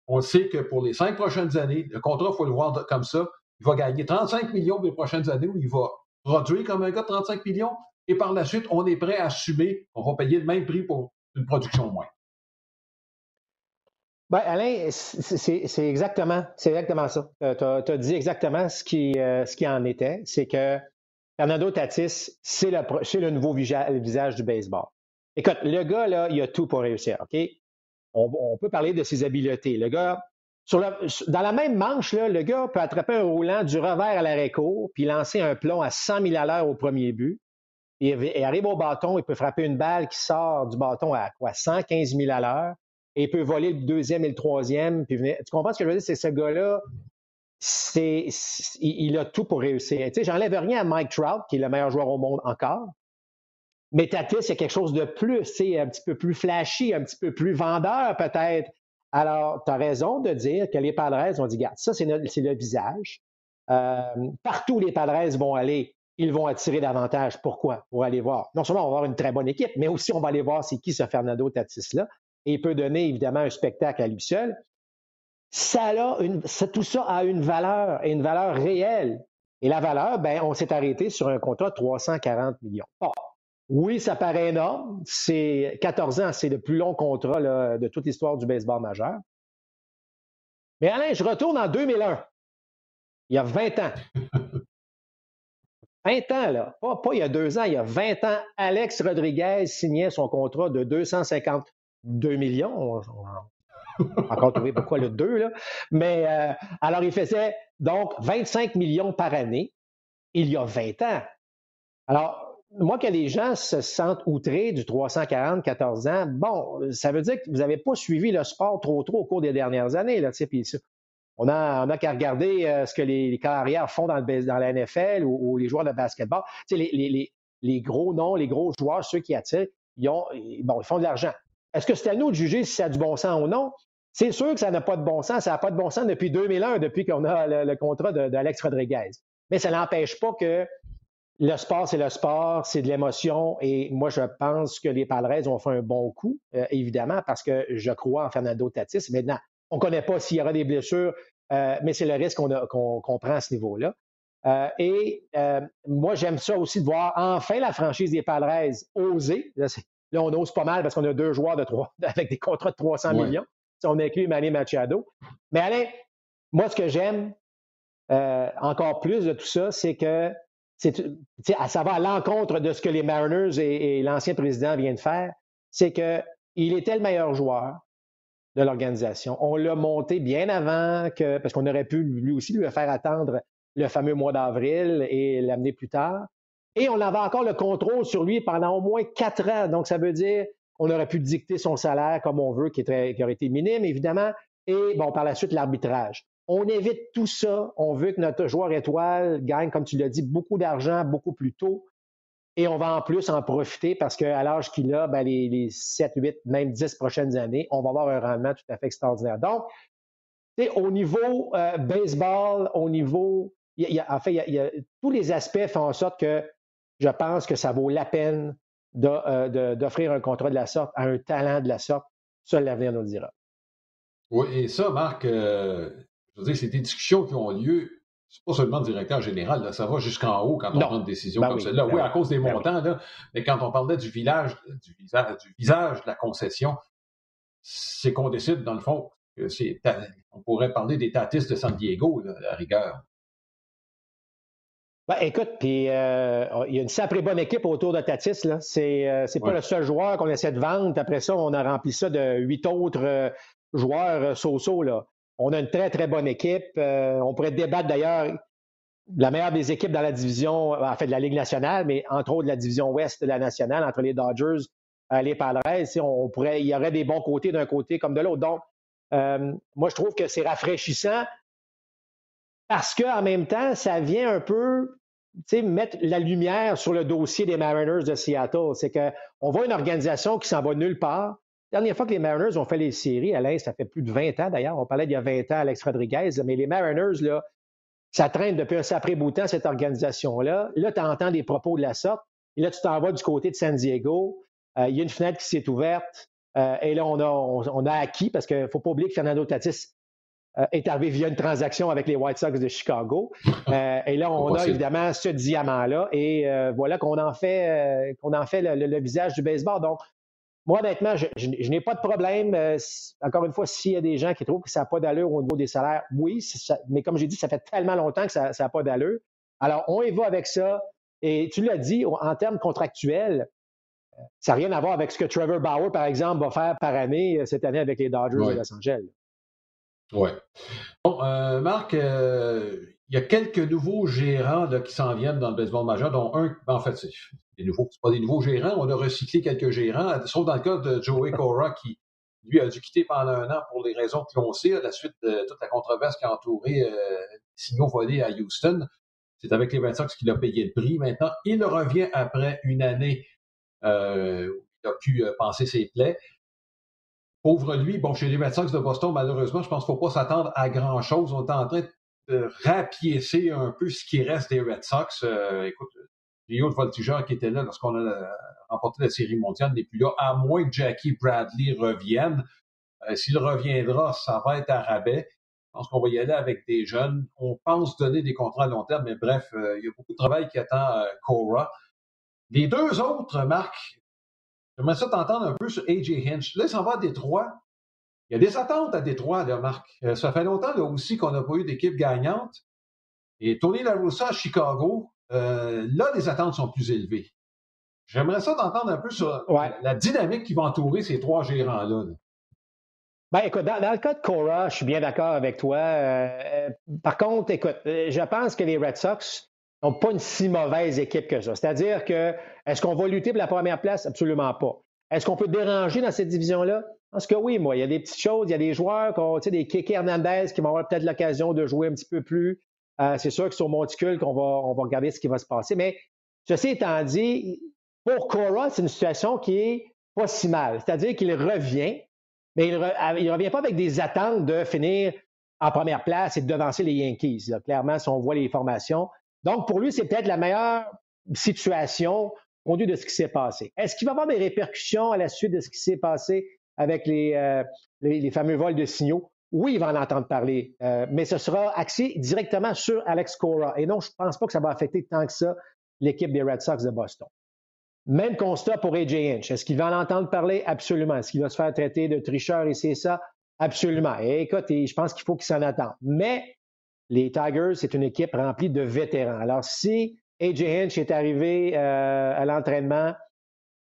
On le sait que pour les cinq prochaines années, le contrat, il faut le voir comme ça, il va gagner 35 millions les prochaines années où il va produire comme un gars de 35 millions. Et par la suite, on est prêt à assumer, on va payer le même prix pour une production moins. Ben, Alain, c'est exactement, exactement ça. Tu as, dit exactement ce qui, euh, ce qui en était. C'est que Fernando Tatis, c'est le, le, nouveau visage du baseball. Écoute, le gars, là, il a tout pour réussir, OK? On, peut parler de ses habiletés. Le gars, dans la même manche, là, le gars peut attraper un roulant du revers à l'arrêt court, puis lancer un plomb à 100 000 à l'heure au premier but. Il, arrive au bâton, il peut frapper une balle qui sort du bâton à quoi? 115 000 à l'heure et il peut voler le deuxième et le troisième. Puis Tu comprends ce que je veux dire? C'est ce gars-là, c'est, il, a tout pour réussir. Tu sais, j'enlève rien à Mike Trout, qui est le meilleur joueur au monde encore. Mais Tatis, c'est quelque chose de plus, c'est un petit peu plus flashy, un petit peu plus vendeur peut-être. Alors, tu as raison de dire que les Padres ont dit, regarde, ça, c'est le visage. Euh, partout où les Padres vont aller, ils vont attirer davantage. Pourquoi? Pour aller voir. Non seulement on va avoir une très bonne équipe, mais aussi on va aller voir c'est qui ce Fernando Tatis-là. Et peut donner évidemment un spectacle à lui seul. Ça a une, tout ça a une valeur et une valeur réelle. Et la valeur, ben, on s'est arrêté sur un contrat de 340 millions. Oui, ça paraît énorme. C'est 14 ans, c'est le plus long contrat de toute l'histoire du baseball majeur. Mais Alain, je retourne en 2001. Il y a 20 ans. 20 ans, là. Pas, pas, il y a deux ans, il y a 20 ans, Alex Rodriguez signait son contrat de 252 millions. On, a encore trouvé pourquoi le 2, là. Mais euh, alors, il faisait donc 25 millions par année il y a 20 ans. Alors, moi, que les gens se sentent outrés du 340, 14 ans, bon, ça veut dire que vous n'avez pas suivi le sport trop trop au cours des dernières années. Là, puis on a, on qu'à regarder euh, ce que les, carrières font dans, le, la NFL ou, les joueurs de basketball. Les, les, les, gros noms, les gros joueurs, ceux qui attirent, ils, ont, bon, ils font de l'argent. Est-ce que c'est à nous de juger si ça a du bon sens ou non? C'est sûr que ça n'a pas de bon sens. Ça n'a pas de bon sens depuis 2001, depuis qu'on a le, contrat d'Alex Rodriguez. Mais ça n'empêche pas que le sport, c'est le sport, c'est de l'émotion. Et moi, je pense que les Padres ont fait un bon coup, euh, évidemment, parce que je crois en Fernando Tatis. Maintenant, on ne connaît pas s'il y aura des blessures, euh, mais c'est le risque qu'on prend à ce niveau-là. Euh, et moi, j'aime ça aussi de voir enfin la franchise des Padres oser. Là, on ose pas mal parce qu'on a deux joueurs de trois, avec des contrats de 300 millions. Si on inclut Manny Machado. Mais Alain, moi, ce que j'aime encore plus de tout ça, c'est que à savoir à l'encontre de ce que les Mariners et, l'ancien président viennent de faire, c'est qu'il était le meilleur joueur de l'organisation. On l'a monté bien avant que, parce qu'on aurait pu lui aussi lui faire attendre le fameux mois d'avril et l'amener plus tard. Et on avait encore le contrôle sur lui pendant au moins quatre ans. Donc, ça veut dire qu'on aurait pu dicter son salaire comme on veut, qui, qui aurait été minime, évidemment. Et bon, par la suite, l'arbitrage. On évite tout ça. On veut que notre joueur étoile gagne, comme tu l'as dit, beaucoup d'argent beaucoup plus tôt. Et on va en plus en profiter parce qu'à l'âge qu'il a, ben, les, 7, 8, même 10 prochaines années, on va avoir un rendement tout à fait extraordinaire. Donc, au niveau euh, baseball, au niveau. en fait, tous les aspects font en sorte que je pense que ça vaut la peine euh, d'offrir un contrat de la sorte à un talent de la sorte. Seul l'avenir nous le dira. Oui, et ça, Marc, euh, je veux dire, c'est des discussions qui ont lieu. C'est pas seulement le directeur général, ça va jusqu'en haut quand on prend une décision ben comme celle-là. Ben oui, à cause des ben montants, là, mais quand on parlait du village, du visage, du visage de la concession, c'est qu'on décide, dans le fond, que c'est, on pourrait parler des tatistes de San Diego, à la rigueur. Ben, écoute, puis euh, il y a une sacrée bonne équipe autour de Tatis. Là. C'est, euh, c'est pas le seul joueur qu'on essaie de vendre. Après ça, on a rempli ça de huit autres euh, joueurs so-so. Là. On a une très, très bonne équipe. Euh, on pourrait débattre d'ailleurs la meilleure des équipes dans la division, en fait, de la Ligue nationale, mais entre autres de la division ouest de la nationale, entre les Dodgers et les Padres. On pourrait, il y aurait des bons côtés d'un côté comme de l'autre. Donc, euh, moi, je trouve que c'est rafraîchissant parce qu'en même temps, ça vient un peu mettre la lumière sur le dossier des Mariners de Seattle. C'est qu'on voit une organisation qui s'en va nulle part, dernière fois que les Mariners ont fait les séries, Alain, ça fait plus de 20 ans d'ailleurs, on parlait d'il y a 20 ans, Alex Rodriguez, mais les Mariners, là, ça traîne depuis un sacré bout de temps, cette organisation-là. Là, tu entends des propos de la sorte. Et là, tu t'en vas du côté de San Diego. Euh, il y a une fenêtre qui s'est ouverte. Euh, et là, on a, on, a acquis, parce qu'il ne faut pas oublier que Fernando Tatis euh, est arrivé via une transaction avec les White Sox de Chicago. et là, on a évidemment ce diamant-là. Et voilà qu'on en fait, qu'on en fait le, le, visage du baseball. Donc, moi, honnêtement, je, n'ai pas de problème. Euh, encore une fois, s'il y a des gens qui trouvent que ça n'a pas d'allure au niveau des salaires, oui, mais comme j'ai dit, ça fait tellement longtemps que ça n'a pas d'allure. Alors, on y va avec ça. Et tu l'as dit, en termes contractuels, ça n'a rien à voir avec ce que Trevor Bauer, par exemple, va faire par année euh, cette année avec les Dodgers de Los Angeles. Oui. Bon, euh, Marc, il y a quelques nouveaux gérants qui s'en viennent dans le baseball majeur, dont un, en fait, c'est des nouveaux, pas des nouveaux gérants, on a recyclé quelques gérants, sauf dans le cas de Joey Cora qui, lui, a dû quitter pendant un an pour les raisons que l'on sait, à la suite de toute la controverse qui a entouré euh, les signaux volés à Houston. C'est avec les 25 qu'il a payé le prix. Maintenant, il revient après une année il a pu penser ses plaies. Pauvre lui, bon, chez les Red Sox de Boston, malheureusement, je pense qu'il ne faut pas s'attendre à grand-chose. On est en train de rapiécer un peu ce qui reste des Red Sox. écoute, Rio de Voltigeur qui était là lorsqu'on a remporté la Série mondiale n'est plus là, à moins que Jackie Bradley revienne. Euh, s'il reviendra, ça va être à rabais. Je pense qu'on va y aller avec des jeunes. On pense donner des contrats à long terme, mais bref, euh, il y a beaucoup de travail qui attend euh, Cora. Les deux autres, Marc, j'aimerais ça t'entendre un peu sur AJ Hinch. Là, ça va à Détroit. Il y a des attentes à Détroit, là, Marc. ça fait longtemps là aussi qu'on n'a pas eu d'équipe gagnante. Et Tony La à Chicago, là, les attentes sont plus élevées. J'aimerais ça t'entendre un peu sur la dynamique qui va entourer ces trois gérants-là. Ben, écoute, dans, le cas de Cora, je suis bien d'accord avec toi. Euh, euh, par contre, écoute, euh, je pense que les Red Sox n'ont pas une si mauvaise équipe que ça. C'est-à-dire que, est-ce qu'on va lutter pour la première place? Absolument pas. Est-ce qu'on peut déranger dans cette division-là? Parce que oui, moi, il y a des petites choses, il y a des joueurs, tu sais, des Keke Hernandez qui vont avoir peut-être l'occasion de jouer un petit peu plus. c'est sûr que sur Monticule, qu'on va, on va regarder ce qui va se passer. Mais ceci étant dit, pour Cora, c'est une situation qui est pas si mal. C'est-à-dire qu'il revient, mais il ne revient pas avec des attentes de finir en première place et de devancer les Yankees. Clairement, si on voit les formations. Donc, pour lui, c'est peut-être la meilleure situation compte tenu de ce qui s'est passé. Est-ce qu'il va avoir des répercussions à la suite de ce qui s'est passé avec les, euh, fameux vols de signaux? Oui, il va en entendre parler, euh, mais ce sera axé directement sur Alex Cora. Et non, je ne pense pas que ça va affecter tant que ça l'équipe des Red Sox de Boston. Même constat pour AJ Inch. Est-ce qu'il va en entendre parler? Absolument. Est-ce qu'il va se faire traiter de tricheur et c'est ça? Absolument. Et écoute, je pense qu'il faut qu'il s'en attende. Mais les Tigers, c'est une équipe remplie de vétérans. Alors, si AJ Hinch est arrivé euh, à l'entraînement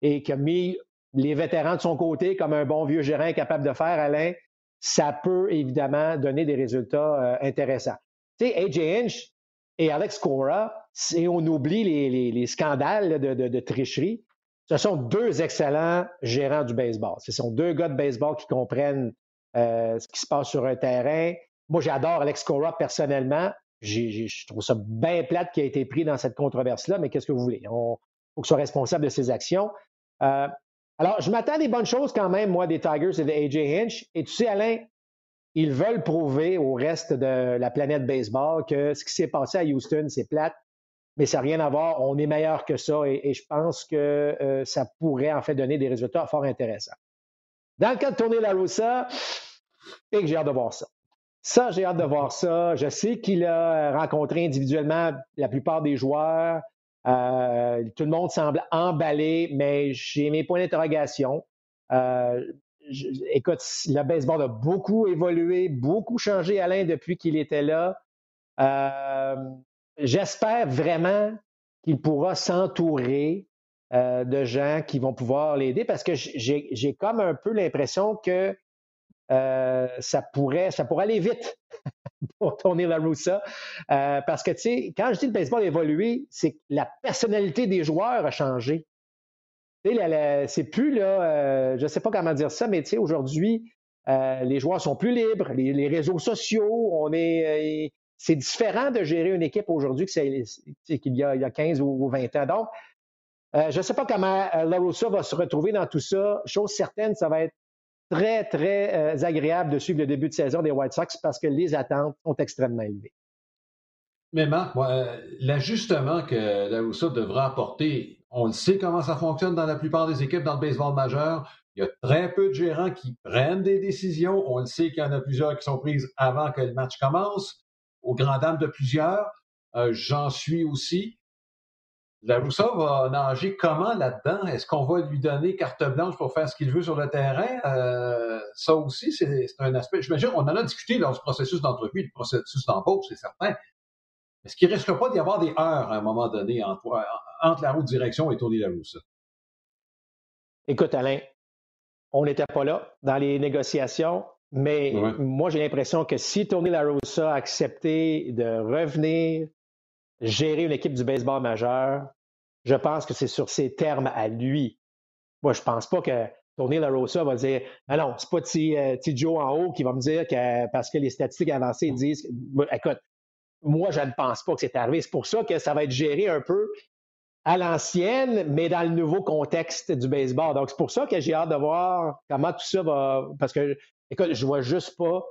et qu'il a mis les vétérans de son côté comme un bon vieux gérant capable de faire, Alain, ça peut évidemment donner des résultats euh, intéressants. Tu sais, AJ Hinch et Alex Cora, et on oublie les, scandales de, tricherie, ce sont deux excellents gérants du baseball. Ce sont deux gars de baseball qui comprennent euh, ce qui se passe sur un terrain. Moi, j'adore Alex Cora personnellement. Je trouve ça bien plate qui a été pris dans cette controverse-là, mais qu'est-ce que vous voulez? Il faut qu'il soit responsable de ses actions. Euh, alors, je m'attends à des bonnes choses quand même, moi, des Tigers et de AJ Hinch. Et tu sais, Alain, ils veulent prouver au reste de la planète baseball que ce qui s'est passé à Houston, c'est plate mais ça n'a rien à voir. On est meilleur que ça et, je pense que euh, ça pourrait en fait donner des résultats fort intéressants. Dans le cas de Tony La Rosa, que j'ai hâte de voir ça. Ça, j'ai hâte de voir ça. Je sais qu'il a rencontré individuellement la plupart des joueurs. Euh, tout le monde semble emballé, mais j'ai mes points d'interrogation. Euh, écoute, le baseball a beaucoup évolué, beaucoup changé, Alain, depuis qu'il était là. Euh, j'espère vraiment qu'il pourra s'entourer euh, de gens qui vont pouvoir l'aider parce que j'ai comme un peu l'impression que euh, ça, pourrait, ça pourrait aller vite pour tourner la Russa. Euh, parce que, tu sais, quand je dis le baseball a évolué, c'est que la personnalité des joueurs a changé. C'est plus, là, je ne sais pas comment dire ça, mais tu sais, aujourd'hui, les joueurs sont plus libres, les, réseaux sociaux, on est, c'est différent de gérer une équipe aujourd'hui qu'il y, a 15 ou 20 ans. Donc, euh, je ne sais pas comment euh, LaRussa va se retrouver dans tout ça. Chose certaine, ça va être très, très euh, agréable de suivre le début de saison des White Sox parce que les attentes sont extrêmement élevées. Mais Marc, l'ajustement que LaRussa devra apporter, on le sait comment ça fonctionne dans la plupart des équipes dans le baseball majeur. Il y a très peu de gérants qui prennent des décisions. On le sait qu'il y en a plusieurs qui sont prises avant que le match commence aux grand dames de plusieurs. Euh, j'en suis aussi. La Roussa va nager comment là-dedans? Est-ce qu'on va lui donner carte blanche pour faire ce qu'il veut sur le terrain? Euh, ça aussi, c'est un aspect. J'imagine, on en a discuté lors du processus d'entrevue, du processus d'embauche, c'est certain. Est-ce qu'il ne risque pas d'y avoir des heures à un moment donné entre, entre la route direction et Tony Roussa? Écoute, Alain, on n'était pas là dans les négociations. Mais moi, j'ai l'impression que si Tony La Rosa a accepté de revenir gérer une équipe du baseball majeur, je pense que c'est sur ses termes à lui. Moi, je pense pas que Tony La Rosa va dire Ah non, c'est pas T, euh, Joe en haut qui va me dire que parce que les statistiques avancées disent écoute, moi, je ne pense pas que c'est arrivé. C'est pour ça que ça va être géré un peu à l'ancienne, mais dans le nouveau contexte du baseball. Donc, c'est pour ça que j'ai hâte de voir comment tout ça va. Parce que, écoute, je vois juste pas.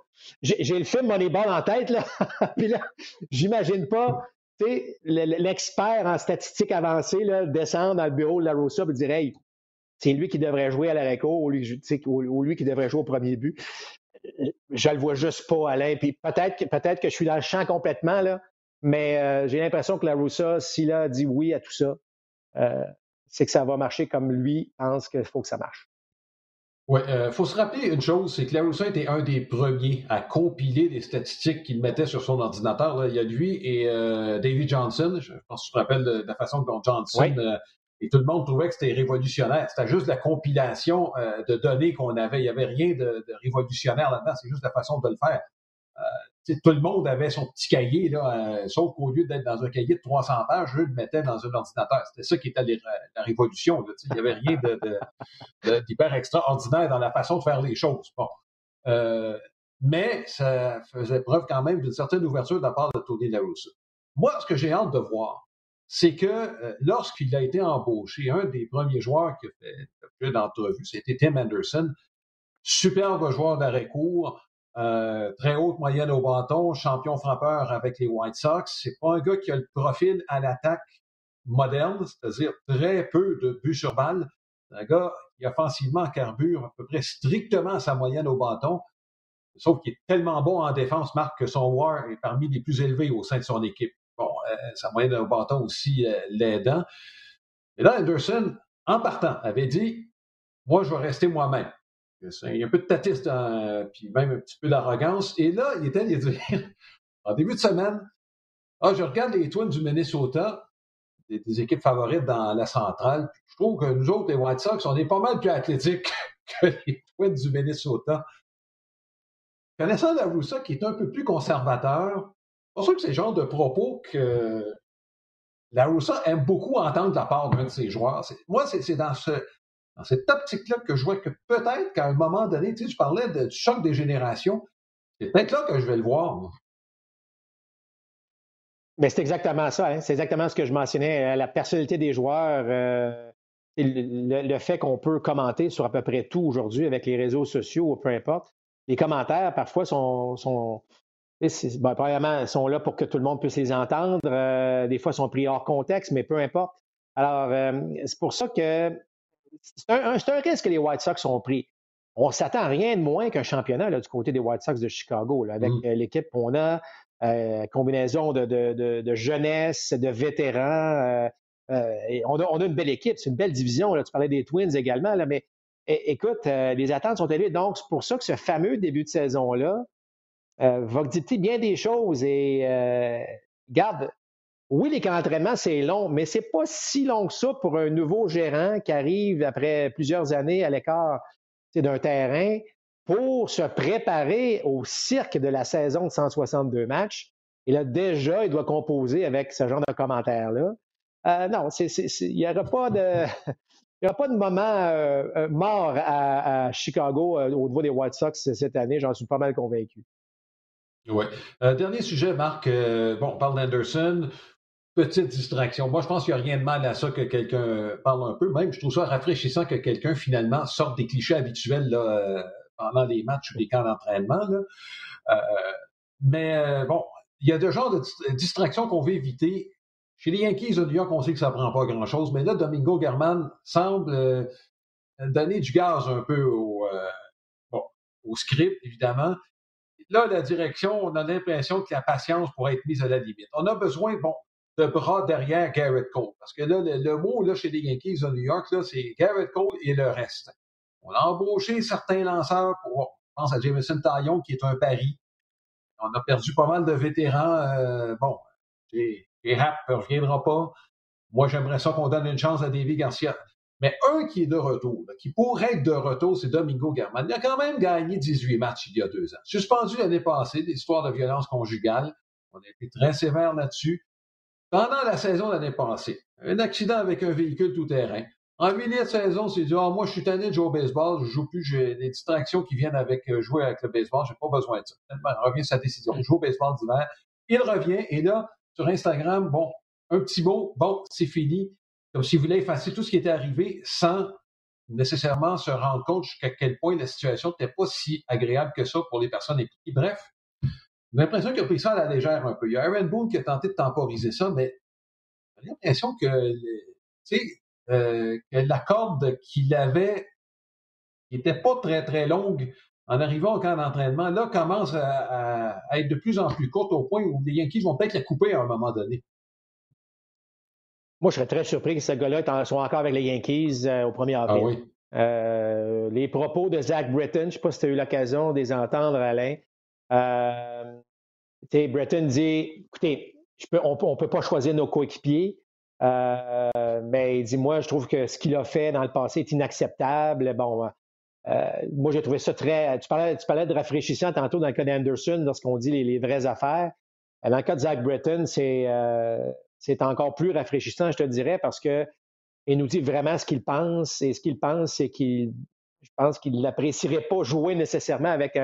J'ai le film Moneyball en tête, là. Puis là, j'imagine pas, l'expert en statistiques avancées, là, descendre dans le bureau de la Rosa et dire, hey, c'est lui qui devrait jouer à la réco ou lui, qui devrait jouer au premier but. Je le vois juste pas, Alain. Puis peut-être que, je suis dans le champ complètement, là, mais euh, j'ai l'impression que la s'il a dit oui à tout ça, euh, c'est que ça va marcher comme lui pense qu'il faut que ça marche. Oui, il euh, faut se rappeler une chose, c'est que la Roussa était un des premiers à compiler des statistiques qu'il mettait sur son ordinateur. Il y a lui et David Johnson. Je pense que tu te rappelles de, la façon dont Johnson et tout le monde trouvait que c'était révolutionnaire. C'était juste la compilation de données qu'on avait. Il n'y avait rien de, de révolutionnaire là-dedans. C'est juste la façon de le faire tout le monde avait son petit cahier, là, euh, sauf qu'au lieu d'être dans un cahier de 300 pages, je le mettais dans un ordinateur. C'était ça qui était la, révolution. il n'y avait rien d'hyper extraordinaire dans la façon de faire les choses. Bon. Euh, mais ça faisait preuve quand même d'une certaine ouverture de la part de Tony La Moi, ce que j'ai hâte de voir, c'est que euh, lorsqu'il a été embauché, un des premiers joueurs qui a fait l'objet d'entrevue, c'était Tim Anderson, superbe joueur d'arrêt-court, euh, très haute moyenne au bâton, champion frappeur avec les White Sox. C'est pas un gars qui a le profil à l'attaque moderne, c'est-à-dire très peu de buts sur balle. Un gars qui offensivement carbure à peu près strictement sa moyenne au bâton, sauf qu'il est tellement bon en défense, Marc, que son WAR est parmi les plus élevés au sein de son équipe. Bon, euh, sa moyenne au bâton aussi euh, l'aidant. Et là, Anderson, en partant, avait dit, moi, je vais rester moi-même. Il y a un peu de tatisme, puis même un petit peu d'arrogance. Et là, il était dire, en début de semaine, ah, je regarde les Twins du Minnesota, des, équipes favorites dans la centrale. je trouve que nous autres, les White Sox, on est pas mal plus athlétiques que les Twins du Minnesota. Connaissant la Roussa, qui est un peu plus conservateur, c'est ça que c'est le genre de propos que la Roussa aime beaucoup entendre de la part d'un de ses joueurs. Moi, c'est dans ce, dans cette optique-là que je vois que peut-être qu'à un moment donné, tu sais, je parlais du choc des générations, c'est peut-être là que je vais le voir. Mais c'est exactement ça. Hein. C'est exactement ce que je mentionnais. Euh, la personnalité des joueurs, euh, le, fait qu'on peut commenter sur à peu près tout aujourd'hui avec les réseaux sociaux ou peu importe. Les commentaires, parfois, sont, sont ben, sont là pour que tout le monde puisse les entendre. Euh, des fois, sont pris hors contexte, mais peu importe. Alors, c'est pour ça que c'est un, risque que les White Sox ont pris. On s'attend à rien de moins qu'un championnat là, du côté des White Sox de Chicago, avec mm. euh, l'équipe qu'on a, euh, combinaison de, jeunesse, de vétérans. Euh, on, a, une belle équipe, c'est une belle division. Là. Tu parlais des Twins également, là, mais écoute, les attentes sont élevées. Donc, c'est pour ça que ce fameux début de saison-là va dicter bien des choses. Et garde, oui, les camps d'entraînement, c'est long, mais c'est pas si long que ça pour un nouveau gérant qui arrive après plusieurs années à l'écart d'un terrain pour se préparer au cirque de la saison de 162 matchs. Et là, déjà, il doit composer avec ce genre de commentaires-là. Euh, non, il n'y aura pas de. Il aura moment euh, euh, mort à, Chicago au niveau des White Sox cette année, j'en suis pas mal convaincu. Oui. dernier sujet, Marc. bon, on parle d'Anderson petite distraction. Moi, je pense qu'il n'y a rien de mal à ça que quelqu'un parle un peu. Même, je trouve ça rafraîchissant que quelqu'un, finalement, sorte des clichés habituels là, euh, pendant les matchs ou les camps d'entraînement. Euh, mais euh, bon, il y a deux genres de distractions qu'on veut éviter. Chez les Yankees de New York, on sait que ça ne prend pas grand-chose, mais là, Domingo German semble donner du gaz un peu au, au script, évidemment. Là, la direction, on a l'impression que la patience pourrait être mise à la limite. On a besoin, bon, de bras derrière Garrett Cole. Parce que là, le, mot là, chez les Yankees de New York, c'est Garrett Cole et le reste. On a embauché certains lanceurs pour, je pense à Jameson Taillon, qui est un pari. On a perdu pas mal de vétérans. Euh, bon, et Rapp ne reviendra pas. Moi, j'aimerais ça qu'on donne une chance à David Garcia. Mais un qui est de retour, qui pourrait être de retour, c'est Domingo German. Il a quand même gagné 18 matchs il y a deux ans. Suspendu l'année passée, des histoires de violence conjugale. On a été très sévère là-dessus. Pendant la saison l'année passée, un accident avec un véhicule tout-terrain. En milieu de saison, c'est dit, ah, moi, je suis tanné de jouer au baseball, je joue plus, j'ai des distractions qui viennent avec euh, jouer avec le baseball, j'ai pas besoin de ça. Il revient sa décision. Il joue au baseball d'hiver. Il revient, et là, sur Instagram, bon, un petit mot, bon, c'est fini. comme s'il voulait effacer tout ce qui était arrivé sans nécessairement se rendre compte jusqu'à quel point la situation n'était pas si agréable que ça pour les personnes impliquées. Bref, j'ai l'impression qu'il a pris ça à la légère un peu. Il y a Aaron Boone qui a tenté de temporiser ça, mais j'ai l'impression que, euh, que la corde qu'il avait n'était pas très, très longue en arrivant au camp d'entraînement, là, commence à, être de plus en plus courte au point où les Yankees vont peut-être la couper à un moment donné. Moi, je serais très surpris que ce gars-là soit encore avec les Yankees euh, au 1er avril. Ah oui. Euh, les propos de Zach Britton, je ne sais pas si tu as eu l'occasion de les entendre, Alain. Euh, Britton dit écoutez, on ne peut pas choisir nos coéquipiers, mais il dit moi, je trouve que ce qu'il a fait dans le passé est inacceptable. Bon, moi, j'ai trouvé ça très. Tu parlais, de rafraîchissant tantôt dans le cas d'Anderson lorsqu'on dit les, vraies affaires. Dans le cas de Zach Britton, c'est encore plus rafraîchissant, je te dirais, parce qu'il nous dit vraiment ce qu'il pense. Et ce qu'il pense, c'est qu'il, je pense qu'il n'apprécierait pas jouer nécessairement avec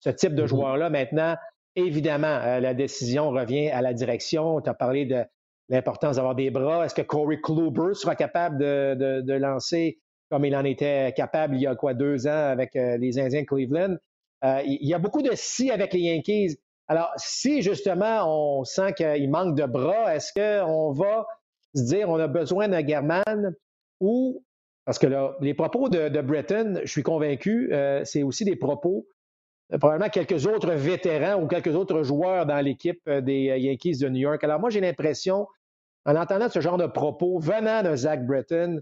ce type de mm-hmm. joueur-là. Maintenant, évidemment, euh, la décision revient à la direction. Tu as parlé de l'importance d'avoir des bras. Est-ce que Corey Kluber sera capable de, lancer comme il en était capable il y a quoi deux ans avec euh, les Indiens de Cleveland? Euh, il y a beaucoup de si avec les Yankees. Alors, si justement on sent qu'il manque de bras, est-ce qu'on va se dire on a besoin d'un German ou parce que là, les propos de, de Breton, je suis convaincu, euh, c'est aussi des propos probablement quelques autres vétérans ou quelques autres joueurs dans l'équipe euh, des Yankees de New York. Alors moi, j'ai l'impression, en entendant ce genre de propos venant de Zach Breton,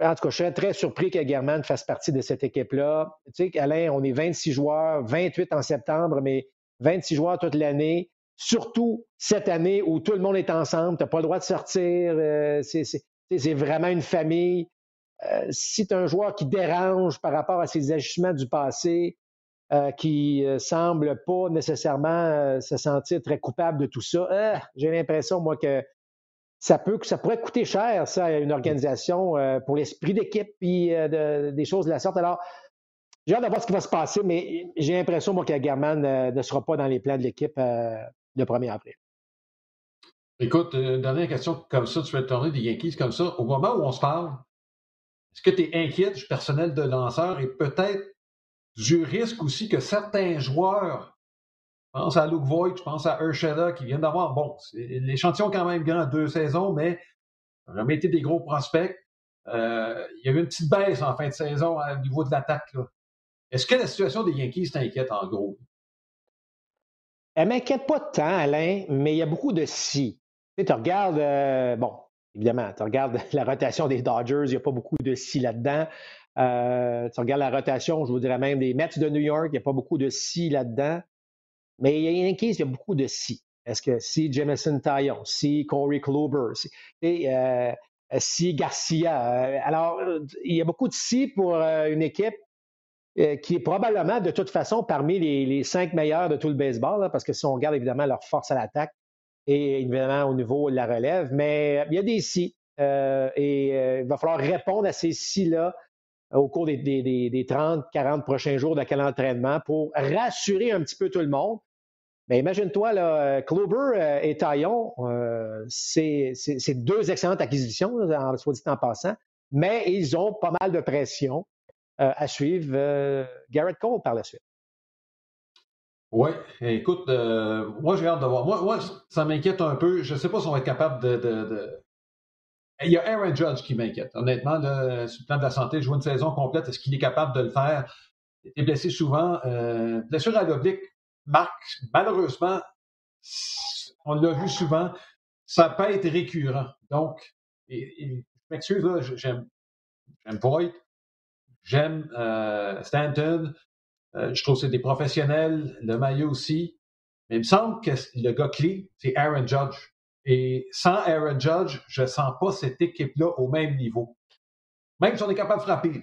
en tout cas, je serais très surpris que German fasse partie de cette équipe-là. Tu sais, Alain, on est 26 joueurs, 28 en septembre, mais 26 joueurs toute l'année, surtout cette année où tout le monde est ensemble, tu n'as pas le droit de sortir, euh, c'est vraiment une famille. Euh, si tu un joueur qui dérange par rapport à ses ajustements du passé, euh, qui semble pas nécessairement se sentir très coupable de tout ça, j'ai l'impression, moi, que ça peut pourrait coûter cher, ça, à une organisation pour l'esprit d'équipe et des choses de la sorte. Alors, j'ai hâte de voir ce qui va se passer, mais j'ai l'impression, moi, que German euh, ne sera pas dans les plans de l'équipe euh, le 1er avril. Écoute, une dernière question comme ça, tu te tourner des Yankees comme ça. Au moment où on se parle, est-ce que tu es inquiet du personnel de lanceur et peut-être du risque aussi que certains joueurs, je pense à Luke Voigt, je pense à Urshela, qui viennent d'avoir, bon, l'échantillon quand même grand, deux saisons, mais jamais été des gros prospects. Euh, il y a eu une petite baisse en fin de saison au niveau de l'attaque. Est-ce que la situation des Yankees t'inquiète en gros? Elle m'inquiète pas tant, Alain, mais il y a beaucoup de si. Tu, regardes, euh, bon, évidemment, tu regardes la rotation des Dodgers, il n'y a pas beaucoup de si là-dedans. Euh, tu regardes la rotation, je vous dirais même des Mets de New York, il n'y a pas beaucoup de si là-dedans. Mais il y a Yankees, il y a beaucoup de si. Est-ce que si Jameson Taillon, si Corey Kluber, si, euh, si Garcia. alors, il y a beaucoup de si pour une équipe euh, qui est probablement de toute façon parmi les, cinq meilleurs de tout le baseball, parce que si on regarde évidemment leur force à l'attaque et évidemment au niveau de la relève, mais il y a des si. Euh, et euh, il va falloir répondre à ces si-là au cours des, des, 30, 40 prochains jours de quel entraînement pour rassurer un petit peu tout le monde. Mais imagine-toi, là, Kluber et Taillon, c'est deux excellentes acquisitions, soit dit en passant, mais ils ont pas mal de pression. Euh, à suivre euh, Garrett Cole par la suite. Oui, écoute, euh, moi j'ai hâte de voir. Moi, ça m'inquiète un peu. Je ne sais pas si on va être capable de, Il y a Aaron Judge qui m'inquiète. Honnêtement, sur le plan de la santé, jouer une saison complète, est-ce qu'il est capable de le faire? Il est blessé souvent. blessure à l'oblique marque, malheureusement, on l'a vu souvent, ça peut être récurrent. Donc, je m'excuse, j'aime Voigt, J'aime euh, Stanton. Euh, je trouve que c'est des professionnels. Le maillot aussi. Mais il me semble que le gars clé, c'est Aaron Judge. Et sans Aaron Judge, je ne sens pas cette équipe-là au même niveau. Même si on est capable de frapper.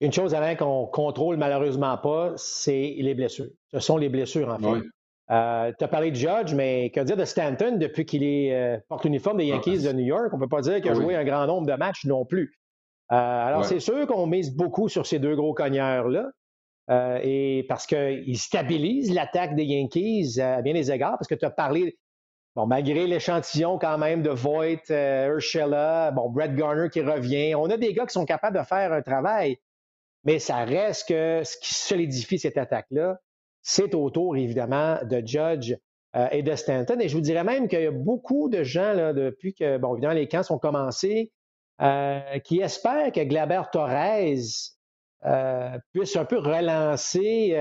Une chose, Alain, qu'on contrôle malheureusement pas, c'est les blessures. Ce sont les blessures, en fait. Euh, tu as parlé de Judge, mais que dire de Stanton depuis qu'il est porte uniforme des Yankees de New York? On ne peut pas dire qu'il a joué un grand nombre de matchs non plus. Euh, alors, c'est sûr qu'on mise beaucoup sur ces deux gros cogneurs-là. Euh, et parce qu'ils stabilisent l'attaque des Yankees à bien des égards, parce que tu as parlé Bon, malgré l'échantillon quand même de Voigt, euh, Urshela, bon, Brett Garner qui revient, on a des gars qui sont capables de faire un travail, mais ça reste que ce qui solidifie cette attaque-là, c'est autour, évidemment, de Judge euh, et de Stanton. Et je vous dirais même qu'il y a beaucoup de gens, là, depuis que, bon, évidemment, les camps sont commencés, euh, qui espèrent que Glaber Torres puisse un peu relancer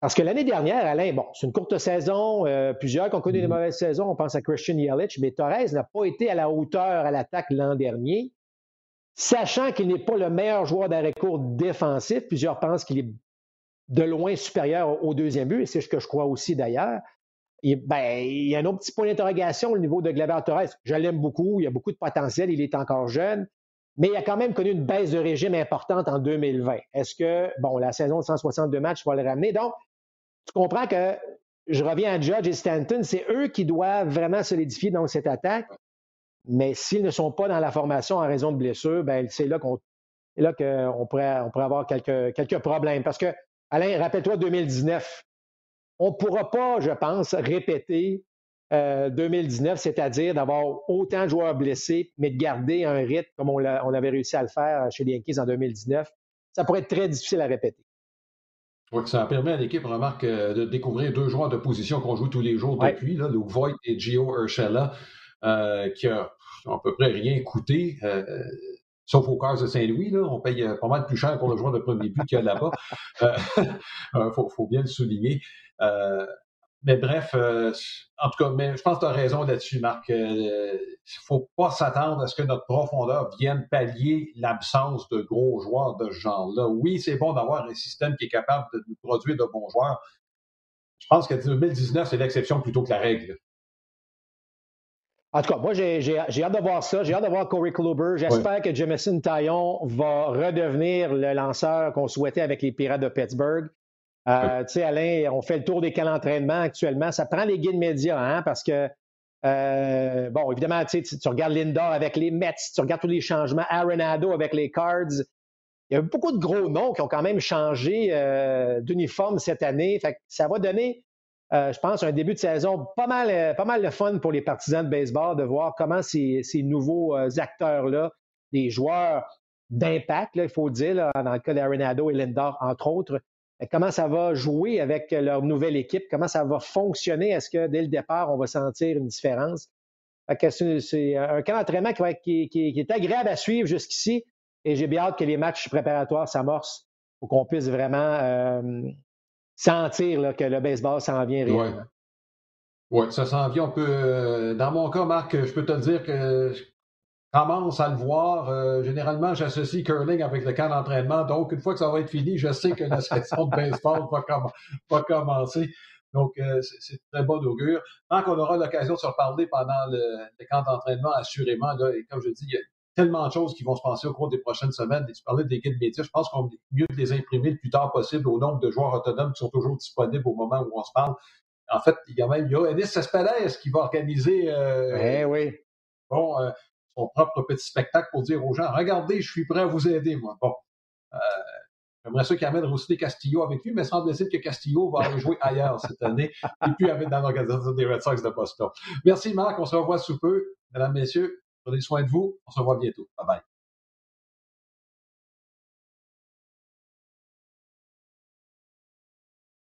parce que l'année dernière, Alain, bon, c'est une courte saison, euh, plusieurs qui ont connu des mm-hmm. mauvaises saisons, on pense à Christian Yelich, mais Torres n'a pas été à la hauteur à l'attaque l'an dernier. Sachant qu'il n'est pas le meilleur joueur d'arrêt court défensif, plusieurs pensent qu'il est de loin supérieur au deuxième but, et c'est ce que je crois aussi d'ailleurs. Ben, il y a un autre petit point d'interrogation au niveau de Glaber Torres. Je l'aime beaucoup, il a beaucoup de potentiel, il est encore jeune, mais il a quand même connu une baisse de régime importante en 2020. Est-ce que, bon, la saison de 162 matchs va le ramener? Donc, tu comprends que je reviens à Judge et Stanton, c'est eux qui doivent vraiment solidifier dans cette attaque. Mais s'ils ne sont pas dans la formation en raison de blessures, ben c'est là qu'on là qu'on pourrait, on pourrait avoir quelques, quelques problèmes. Parce que, Alain, rappelle-toi 2019. On ne pourra pas, je pense, répéter 2019, euh, c'est-à-dire d'avoir autant de joueurs blessés, mais de garder un rythme comme on, on avait réussi à le faire chez les Yankees en 2019. Ça pourrait être très difficile à répéter. Oui, ça permet à l'équipe, remarque, euh, de découvrir deux joueurs de position qu'on joue tous les jours depuis, là, Luke Voigt et Gio Urshela, euh, qui ont à peu près rien coûté. Euh, sauf au cas de Saint-Louis, là, on paye pas mal plus cher pour le joueur de premier but qu'il y a là-bas. Il faut, faut, bien le souligner. Mais bref, euh, en tout cas, mais je pense que tu as raison là-dessus, Marc. Il euh, ne faut pas s'attendre à ce que notre profondeur vienne pallier l'absence de gros joueurs de ce genre-là. Oui, c'est bon d'avoir un système qui est capable de nous produire de bons joueurs. Je pense que 2019, c'est l'exception plutôt que la règle. En tout cas, moi, j'ai hâte de voir ça. J'ai hâte de voir Corey Kluber. J'espère que Jamison Taillon va redevenir le lanceur qu'on souhaitait avec les Pirates de Pittsburgh. Euh, tu sais, Alain, on fait le tour des camps d'entraînement actuellement. Ça prend les guides médias, hein, parce que, euh, bon, évidemment, tu, tu regardes Linda avec les Mets, tu regardes tous les changements, Arenado avec les Cards. Il y a beaucoup de gros noms qui ont quand même changé euh, d'uniforme cette année. Fait ça va donner, je pense, un début de saison pas mal, pas mal de fun pour les partisans de baseball de voir comment ces, ces nouveaux acteurs-là, des joueurs d'impact, il faut le dire, dans le cas d'Arenado et Lindor, entre autres, comment ça va jouer avec leur nouvelle équipe, comment ça va fonctionner? Est-ce que dès le départ, on va sentir une différence? C'est un camp d'entraînement qui, est agréable à suivre jusqu'ici et j'ai bien hâte que les matchs préparatoires s'amorcent pour qu'on puisse vraiment euh, sentir que le baseball s'en vient réellement. Oui, ça s'en vient. On peut, euh, dans mon cas, Marc, je peux te dire que commence à le voir. Euh, généralement, j'associe curling avec le camp d'entraînement. Donc, une fois que ça va être fini, je sais que la section de baseball va, commencer. Donc, euh, c'est très bon augure. Tant qu'on aura l'occasion de se reparler pendant le, camp d'entraînement, assurément, là, et comme je dis, il y a tellement de choses qui vont se passer au cours des prochaines semaines. Et tu parlais des guides médias, je pense qu'on est mieux de les imprimer le plus tard possible au nombre de joueurs autonomes qui sont toujours disponibles au moment où on se parle. En fait, il y a même il y a Ennis Cespedes qui va organiser euh, eh oui. bon, son propre petit spectacle pour dire aux gens, regardez, je suis prêt à vous aider, moi. Bon. Euh, J'aimerais ça qu'il amène Rossini Castillo avec lui, mais semble-t-il que Castillo va aller jouer ailleurs cette année et puis avec dans l'organisation des Red Sox de Boston. Merci Marc, on se revoit sous peu. Mesdames, Messieurs, prenez soin de vous. On se revoit bientôt. Bye bye.